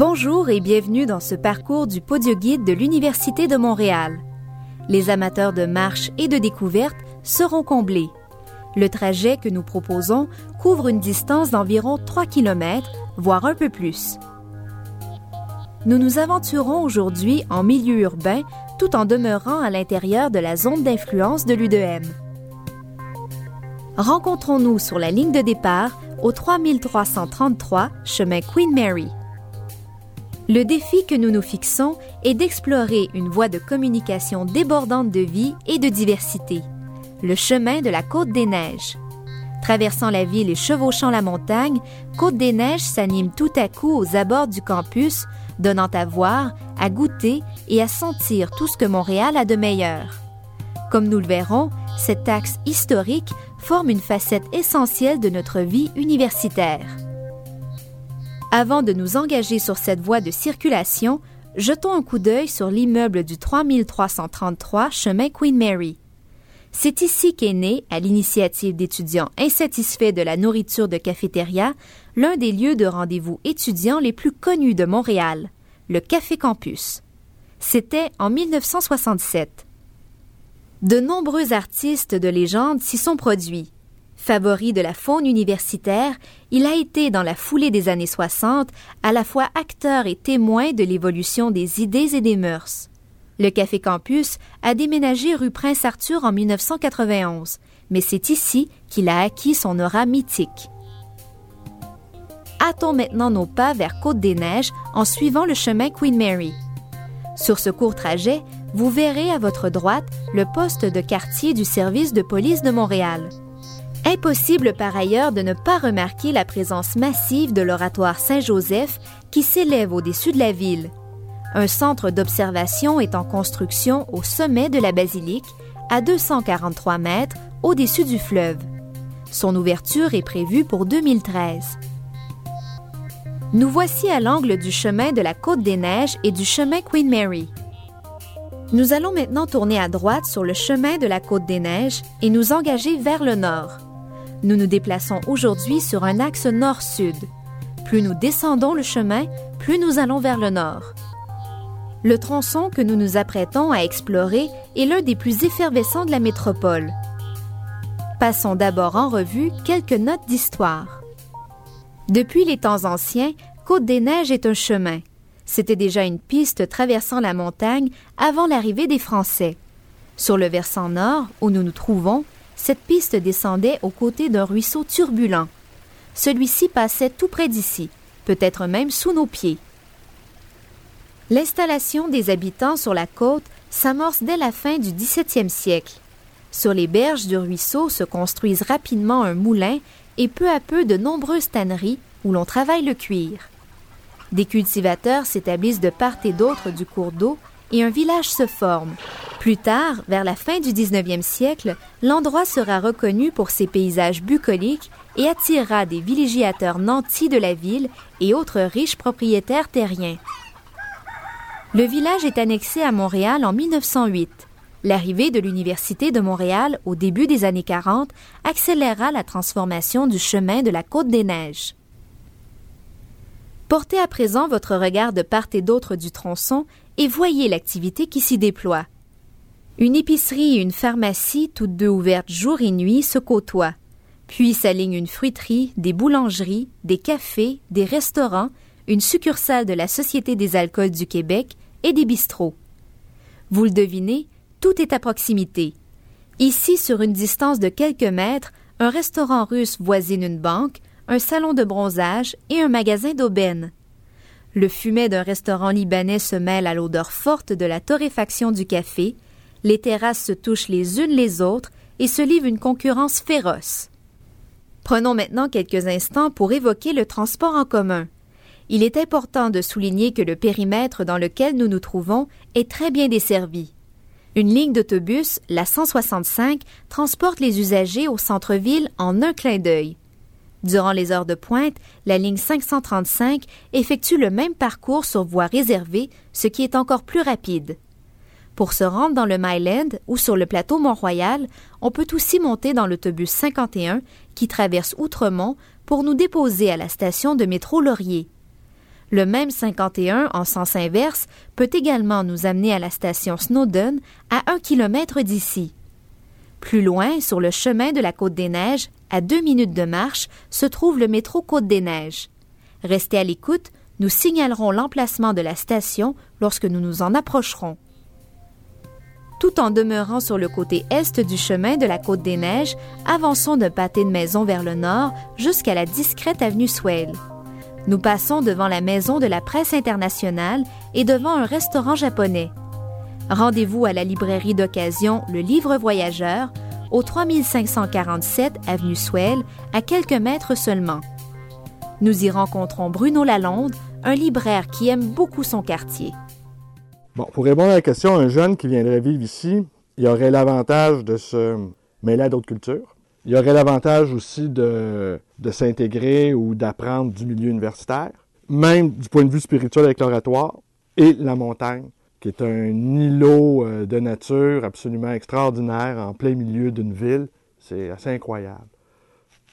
Bonjour et bienvenue dans ce parcours du Podio Guide de l'Université de Montréal. Les amateurs de marche et de découverte seront comblés. Le trajet que nous proposons couvre une distance d'environ 3 km, voire un peu plus. Nous nous aventurons aujourd'hui en milieu urbain tout en demeurant à l'intérieur de la zone d'influence de l'UDM. Rencontrons-nous sur la ligne de départ au 3333 chemin Queen Mary. Le défi que nous nous fixons est d'explorer une voie de communication débordante de vie et de diversité, le chemin de la Côte des Neiges. Traversant la ville et chevauchant la montagne, Côte des Neiges s'anime tout à coup aux abords du campus, donnant à voir, à goûter et à sentir tout ce que Montréal a de meilleur. Comme nous le verrons, cet axe historique forme une facette essentielle de notre vie universitaire. Avant de nous engager sur cette voie de circulation, jetons un coup d'œil sur l'immeuble du 3333 chemin Queen Mary. C'est ici qu'est né, à l'initiative d'étudiants insatisfaits de la nourriture de cafétéria, l'un des lieux de rendez-vous étudiants les plus connus de Montréal, le Café Campus. C'était en 1967. De nombreux artistes de légende s'y sont produits. Favori de la faune universitaire, il a été dans la foulée des années 60 à la fois acteur et témoin de l'évolution des idées et des mœurs. Le Café Campus a déménagé rue Prince-Arthur en 1991, mais c'est ici qu'il a acquis son aura mythique. Hâtons maintenant nos pas vers Côte-des-Neiges en suivant le chemin Queen Mary. Sur ce court trajet, vous verrez à votre droite le poste de quartier du service de police de Montréal. Impossible par ailleurs de ne pas remarquer la présence massive de l'oratoire Saint-Joseph qui s'élève au-dessus de la ville. Un centre d'observation est en construction au sommet de la basilique, à 243 mètres au-dessus du fleuve. Son ouverture est prévue pour 2013. Nous voici à l'angle du chemin de la Côte des Neiges et du chemin Queen Mary. Nous allons maintenant tourner à droite sur le chemin de la Côte des Neiges et nous engager vers le nord. Nous nous déplaçons aujourd'hui sur un axe nord-sud. Plus nous descendons le chemin, plus nous allons vers le nord. Le tronçon que nous nous apprêtons à explorer est l'un des plus effervescents de la métropole. Passons d'abord en revue quelques notes d'histoire. Depuis les temps anciens, Côte-des-Neiges est un chemin. C'était déjà une piste traversant la montagne avant l'arrivée des Français. Sur le versant nord, où nous nous trouvons, cette piste descendait aux côtés d'un ruisseau turbulent. Celui-ci passait tout près d'ici, peut-être même sous nos pieds. L'installation des habitants sur la côte s'amorce dès la fin du XVIIe siècle. Sur les berges du ruisseau se construisent rapidement un moulin et peu à peu de nombreuses tanneries où l'on travaille le cuir. Des cultivateurs s'établissent de part et d'autre du cours d'eau et un village se forme. Plus tard, vers la fin du 19e siècle, l'endroit sera reconnu pour ses paysages bucoliques et attirera des villégiateurs nantis de la ville et autres riches propriétaires terriens. Le village est annexé à Montréal en 1908. L'arrivée de l'Université de Montréal au début des années 40 accéléra la transformation du chemin de la Côte des Neiges. Portez à présent votre regard de part et d'autre du tronçon et voyez l'activité qui s'y déploie. Une épicerie et une pharmacie, toutes deux ouvertes jour et nuit, se côtoient. Puis s'alignent une fruiterie, des boulangeries, des cafés, des restaurants, une succursale de la Société des alcools du Québec et des bistrots. Vous le devinez, tout est à proximité. Ici, sur une distance de quelques mètres, un restaurant russe voisine une banque, un salon de bronzage et un magasin d'aubaine. Le fumet d'un restaurant libanais se mêle à l'odeur forte de la torréfaction du café, les terrasses se touchent les unes les autres et se livrent une concurrence féroce. Prenons maintenant quelques instants pour évoquer le transport en commun. Il est important de souligner que le périmètre dans lequel nous nous trouvons est très bien desservi. Une ligne d'autobus, la 165, transporte les usagers au centre-ville en un clin d'œil. Durant les heures de pointe, la ligne 535 effectue le même parcours sur voie réservée, ce qui est encore plus rapide. Pour se rendre dans le Myland ou sur le plateau Mont-Royal, on peut aussi monter dans l'autobus 51 qui traverse Outremont pour nous déposer à la station de métro Laurier. Le même 51 en sens inverse peut également nous amener à la station Snowdon, à un kilomètre d'ici. Plus loin, sur le chemin de la Côte des Neiges, à deux minutes de marche, se trouve le métro Côte des Neiges. Restez à l'écoute, nous signalerons l'emplacement de la station lorsque nous nous en approcherons. Tout en demeurant sur le côté est du chemin de la Côte des Neiges, avançons d'un pâté de maison vers le nord jusqu'à la discrète avenue Swale. Nous passons devant la maison de la presse internationale et devant un restaurant japonais. Rendez-vous à la librairie d'occasion Le Livre Voyageur, au 3547 avenue Swell, à quelques mètres seulement. Nous y rencontrons Bruno Lalonde, un libraire qui aime beaucoup son quartier. Bon, pour répondre à la question, un jeune qui viendrait vivre ici, il aurait l'avantage de se mêler à d'autres cultures. Il aurait l'avantage aussi de, de s'intégrer ou d'apprendre du milieu universitaire, même du point de vue spirituel avec l'oratoire, et la montagne, qui est un îlot euh, de nature absolument extraordinaire en plein milieu d'une ville. C'est assez incroyable.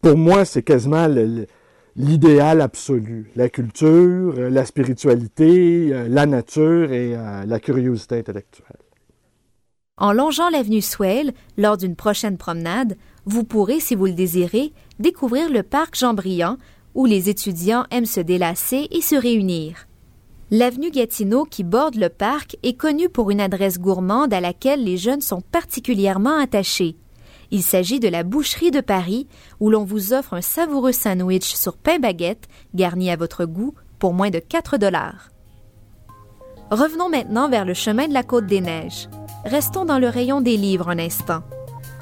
Pour moi, c'est quasiment l'idéal absolu. La culture, euh, la spiritualité, euh, la nature et la curiosité intellectuelle. En longeant l'avenue Swale, lors d'une prochaine promenade, vous pourrez, si vous le désirez, découvrir le parc Jean-Briand, où les étudiants aiment se délasser et se réunir. L'avenue Gatineau qui borde le parc est connue pour une adresse gourmande à laquelle les jeunes sont particulièrement attachés. Il s'agit de la Boucherie de Paris, où l'on vous offre un savoureux sandwich sur pain baguette, garni à votre goût, pour moins de 4 dollars. Revenons maintenant vers le chemin de la Côte des Neiges. Restons dans le rayon des livres un instant.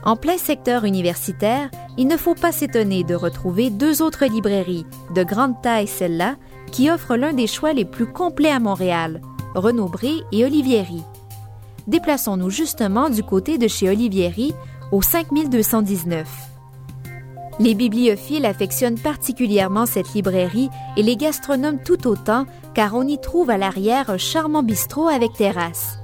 En plein secteur universitaire, il ne faut pas s'étonner de retrouver deux autres librairies, de grande taille celle-là, qui offrent l'un des choix les plus complets à Montréal, Renaud-Bré et Olivieri. Déplaçons-nous justement du côté de chez Olivieri, au 5219. Les bibliophiles affectionnent particulièrement cette librairie et les gastronomes tout autant, car on y trouve à l'arrière un charmant bistrot avec terrasse.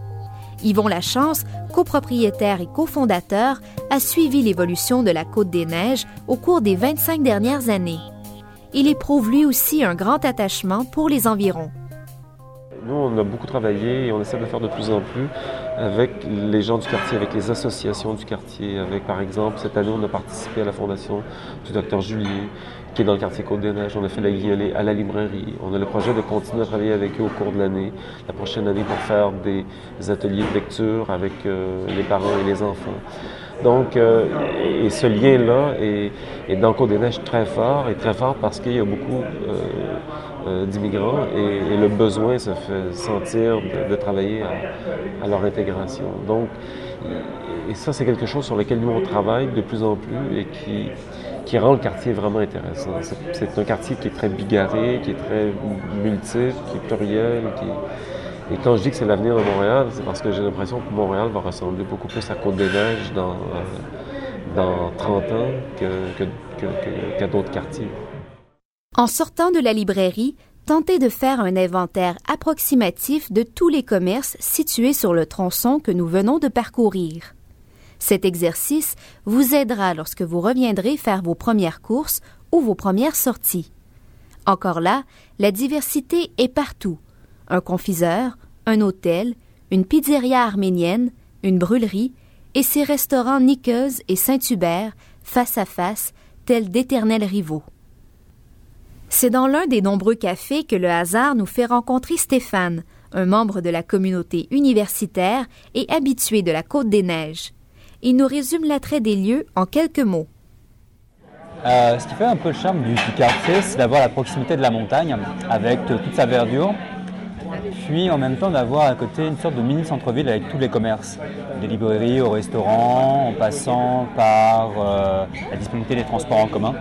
Yvon Lachance, copropriétaire et cofondateur, a suivi l'évolution de la Côte des Neiges au cours des 25 dernières années. Il éprouve lui aussi un grand attachement pour les environs. Nous, on a beaucoup travaillé et on essaie de faire de plus en plus avec les gens du quartier, avec les associations du quartier. Avec, par exemple, cette année, on a participé à la fondation du docteur Julier, qui est dans le quartier Côte-des-Neiges. On a fait la guillolée à la librairie. On a le projet de continuer à travailler avec eux au cours de l'année, la prochaine année, pour faire des ateliers de lecture avec euh, les parents et les enfants. Donc, euh, et ce lien-là est, dans Côte-des-Neiges très fort, et très fort parce qu'il y a beaucoup euh, d'immigrants et, le besoin se fait sentir de, travailler à, leur intégration. Donc, et ça, c'est quelque chose sur lequel nous, on travaille de plus en plus et qui, qui rend le quartier vraiment intéressant. C'est un quartier qui est très bigarré, qui est très multiple, qui est pluriel. Qui... Et quand je dis que c'est l'avenir de Montréal, c'est parce que j'ai l'impression que Montréal va ressembler beaucoup plus à Côte-des-Neiges dans, euh, dans 30 ans qu'à que, que, d'autres quartiers. En sortant de la librairie, tentez de faire un inventaire approximatif de tous les commerces situés sur le tronçon que nous venons de parcourir. Cet exercice vous aidera lorsque vous reviendrez faire vos premières courses ou vos premières sorties. Encore là, la diversité est partout. Un confiseur, un hôtel, une pizzeria arménienne, une brûlerie, et ses restaurants Niqueuse et Saint-Hubert, face à face, tels d'éternels rivaux. C'est dans l'un des nombreux cafés que le hasard nous fait rencontrer Stéphane, un membre de la communauté universitaire et habitué de la Côte des Neiges il nous résume l'attrait des lieux en quelques mots. Euh, ce qui fait un peu le charme du, quartier, c'est d'avoir la proximité de la montagne avec toute sa verdure, puis en même temps d'avoir à côté une sorte de mini centre-ville avec tous les commerces, des librairies au restaurant, en passant par euh, la disponibilité des transports en commun.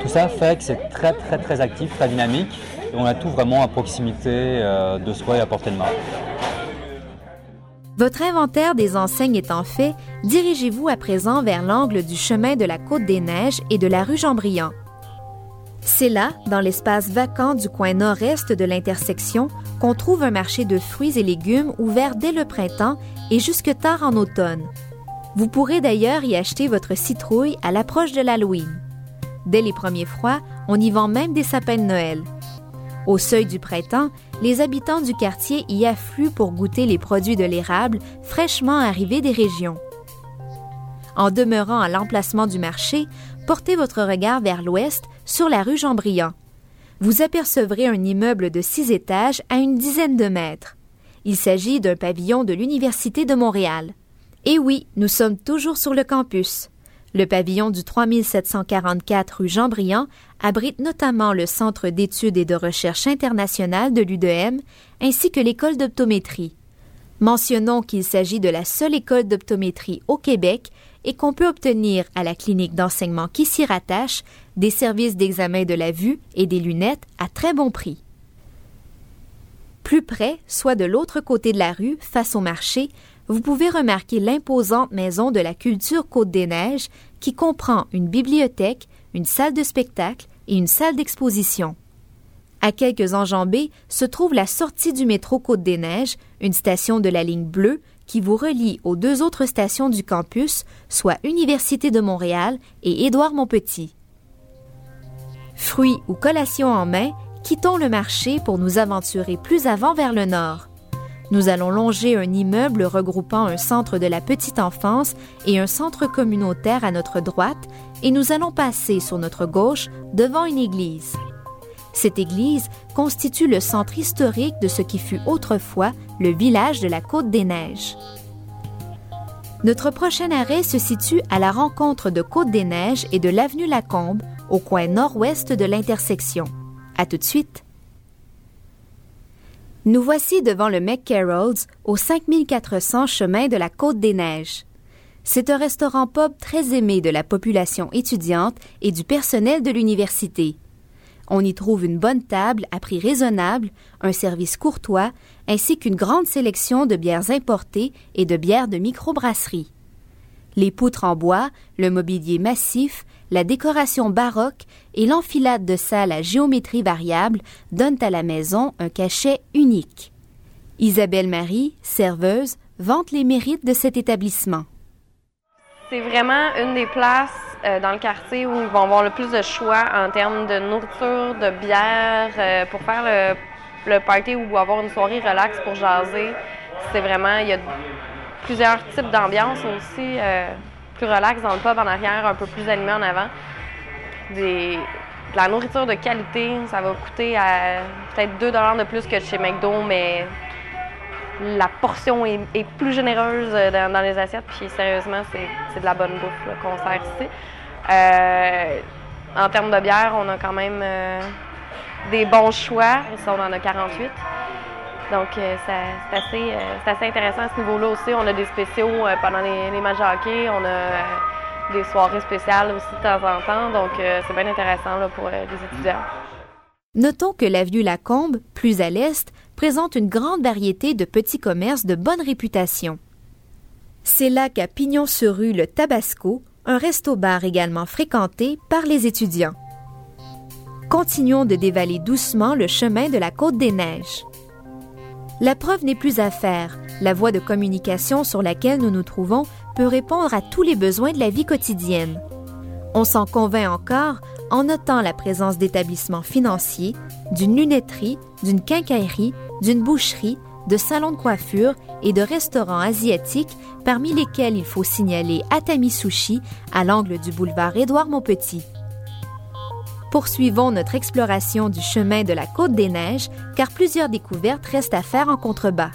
Tout ça fait que c'est très très très actif, très dynamique, et on a tout vraiment à proximité euh, de soi et à portée de main. Votre inventaire des enseignes étant fait, dirigez-vous à présent vers l'angle du chemin de la Côte des Neiges et de la rue Jean-Briand. C'est là, dans l'espace vacant du coin nord-est de l'intersection, qu'on trouve un marché de fruits et légumes ouvert dès le printemps et jusque tard en automne. Vous pourrez d'ailleurs y acheter votre citrouille à l'approche de l'Halloween. Dès les premiers froids, on y vend même des sapins de Noël. Au seuil du printemps, les habitants du quartier y affluent pour goûter les produits de l'érable fraîchement arrivés des régions. En demeurant à l'emplacement du marché, portez votre regard vers l'ouest sur la rue Jean-Briand. Vous apercevrez un immeuble de six étages à une dizaine de mètres. Il s'agit d'un pavillon de l'Université de Montréal. Et oui, nous sommes toujours sur le campus. Le pavillon du 3744 rue Jean-Briand abrite notamment le Centre d'études et de recherche internationale de l'UDM ainsi que l'école d'optométrie. Mentionnons qu'il s'agit de la seule école d'optométrie au Québec et qu'on peut obtenir à la clinique d'enseignement qui s'y rattache des services d'examen de la vue et des lunettes à très bon prix. Plus près, soit de l'autre côté de la rue, face au marché, vous pouvez remarquer l'imposante maison de la culture Côte-des-Neiges qui comprend une bibliothèque, une salle de spectacle et une salle d'exposition. À quelques enjambées se trouve la sortie du métro Côte-des-Neiges, une station de la ligne bleue qui vous relie aux deux autres stations du campus, soit Université de Montréal et Édouard-Montpetit. Fruits ou collations en main, quittons le marché pour nous aventurer plus avant vers le nord. Nous allons longer un immeuble regroupant un centre de la petite enfance et un centre communautaire à notre droite et nous allons passer sur notre gauche devant une église. Cette église constitue le centre historique de ce qui fut autrefois le village de la Côte des Neiges. Notre prochain arrêt se situe à la rencontre de Côte des Neiges et de l'avenue Lacombe, au coin nord-ouest de l'intersection. À tout de suite. Nous voici devant le McCarroll's au 5400 chemin de la Côte des Neiges. C'est un restaurant pub très aimé de la population étudiante et du personnel de l'université. On y trouve une bonne table à prix raisonnable, un service courtois, ainsi qu'une grande sélection de bières importées et de bières de microbrasserie. Les poutres en bois, le mobilier massif, la décoration baroque et l'enfilade de salles à géométrie variable donnent à la maison un cachet unique. Isabelle Marie, serveuse, vante les mérites de cet établissement. C'est vraiment une des places euh, dans le quartier où ils vont avoir le plus de choix en termes de nourriture, de bière, euh, pour faire le, party ou avoir une soirée relax pour jaser. C'est vraiment, il y a plusieurs types d'ambiance aussi, euh, plus relax dans le pub en arrière, un peu plus animé en avant. De la nourriture de qualité, ça va coûter peut-être 2 de plus que chez McDo, mais la portion est, plus généreuse dans, les assiettes. Puis sérieusement, c'est de la bonne bouffe qu'on sert ici. Euh, en termes de bière, on a quand même euh, des bons choix. Ici, on en a 48. Donc, euh, c'est assez, intéressant à ce niveau-là aussi. On a des spéciaux pendant les, matchs de hockey. On a des soirées spéciales aussi de temps en temps. Donc, c'est bien intéressant pour les étudiants. Notons que l'avenue Lacombe, plus à l'est, présente une grande variété de petits commerces de bonne réputation. C'est là qu'à Pignon-sur-Rue, le Tabasco, un resto-bar également fréquenté par les étudiants. Continuons de dévaler doucement le chemin de la Côte des Neiges. La preuve n'est plus à faire. La voie de communication sur laquelle nous nous trouvons peut répondre à tous les besoins de la vie quotidienne. On s'en convainc encore en notant la présence d'établissements financiers, d'une lunetterie, d'une quincaillerie, d'une boucherie, de salons de coiffure et de restaurants asiatiques, parmi lesquels il faut signaler Atami Sushi à l'angle du boulevard Édouard-Montpetit. Poursuivons notre exploration du chemin de la Côte des Neiges, car plusieurs découvertes restent à faire en contrebas.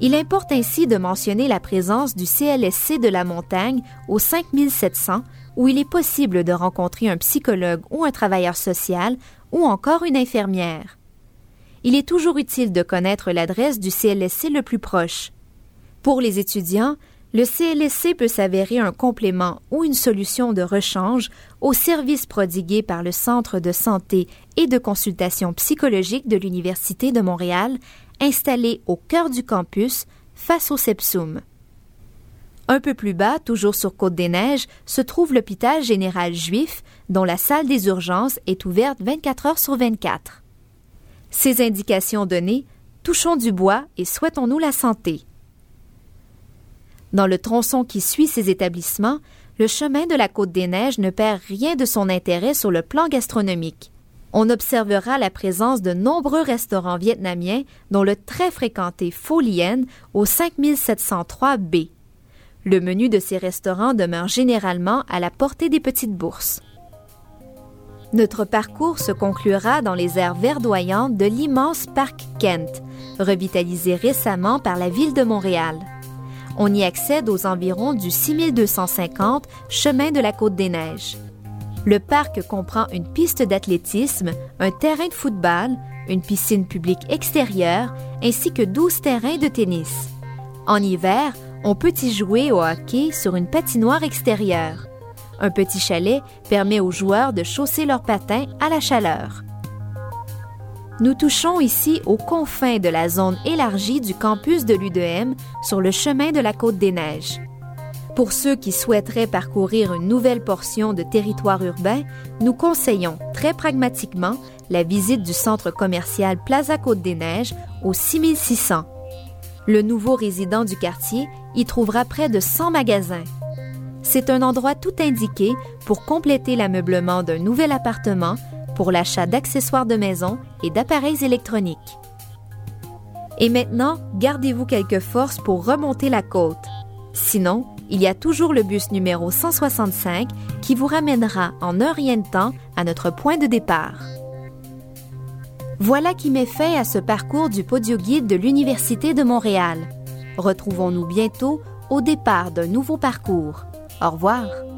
Il importe ainsi de mentionner la présence du CLSC de la montagne au 5700, où il est possible de rencontrer un psychologue ou un travailleur social, ou encore une infirmière il est toujours utile de connaître l'adresse du CLSC le plus proche. Pour les étudiants, le CLSC peut s'avérer un complément ou une solution de rechange aux services prodigués par le Centre de santé et de consultation psychologique de l'Université de Montréal, installé au cœur du campus, face au Sepsum. Un peu plus bas, toujours sur Côte-des-Neiges, se trouve l'hôpital général juif, dont la salle des urgences est ouverte 24 heures sur 24. Ces indications données, touchons du bois et souhaitons-nous la santé. Dans le tronçon qui suit ces établissements, le chemin de la Côte des Neiges ne perd rien de son intérêt sur le plan gastronomique. On observera la présence de nombreux restaurants vietnamiens, dont le très fréquenté Pho Lien au 5703 B. Le menu de ces restaurants demeure généralement à la portée des petites bourses. Notre parcours se conclura dans les aires verdoyantes de l'immense parc Kent, revitalisé récemment par la ville de Montréal. On y accède aux environs du 6250 chemin de la Côte des Neiges. Le parc comprend une piste d'athlétisme, un terrain de football, une piscine publique extérieure ainsi que 12 terrains de tennis. En hiver, on peut y jouer au hockey sur une patinoire extérieure. Un petit chalet permet aux joueurs de chausser leurs patins à la chaleur. Nous touchons ici aux confins de la zone élargie du campus de l'UDM sur le chemin de la Côte des Neiges. Pour ceux qui souhaiteraient parcourir une nouvelle portion de territoire urbain, nous conseillons très pragmatiquement la visite du centre commercial Plaza Côte-des-Neiges au 6600. Le nouveau résident du quartier y trouvera près de 100 magasins. C'est un endroit tout indiqué pour compléter l'ameublement d'un nouvel appartement, pour l'achat d'accessoires de maison et d'appareils électroniques. Et maintenant, gardez-vous quelques forces pour remonter la côte. Sinon, il y a toujours le bus numéro 165 qui vous ramènera en un rien de temps à notre point de départ. Voilà qui met fin à ce parcours du Podio Guide de l'Université de Montréal. Retrouvons-nous bientôt au départ d'un nouveau parcours. Au revoir.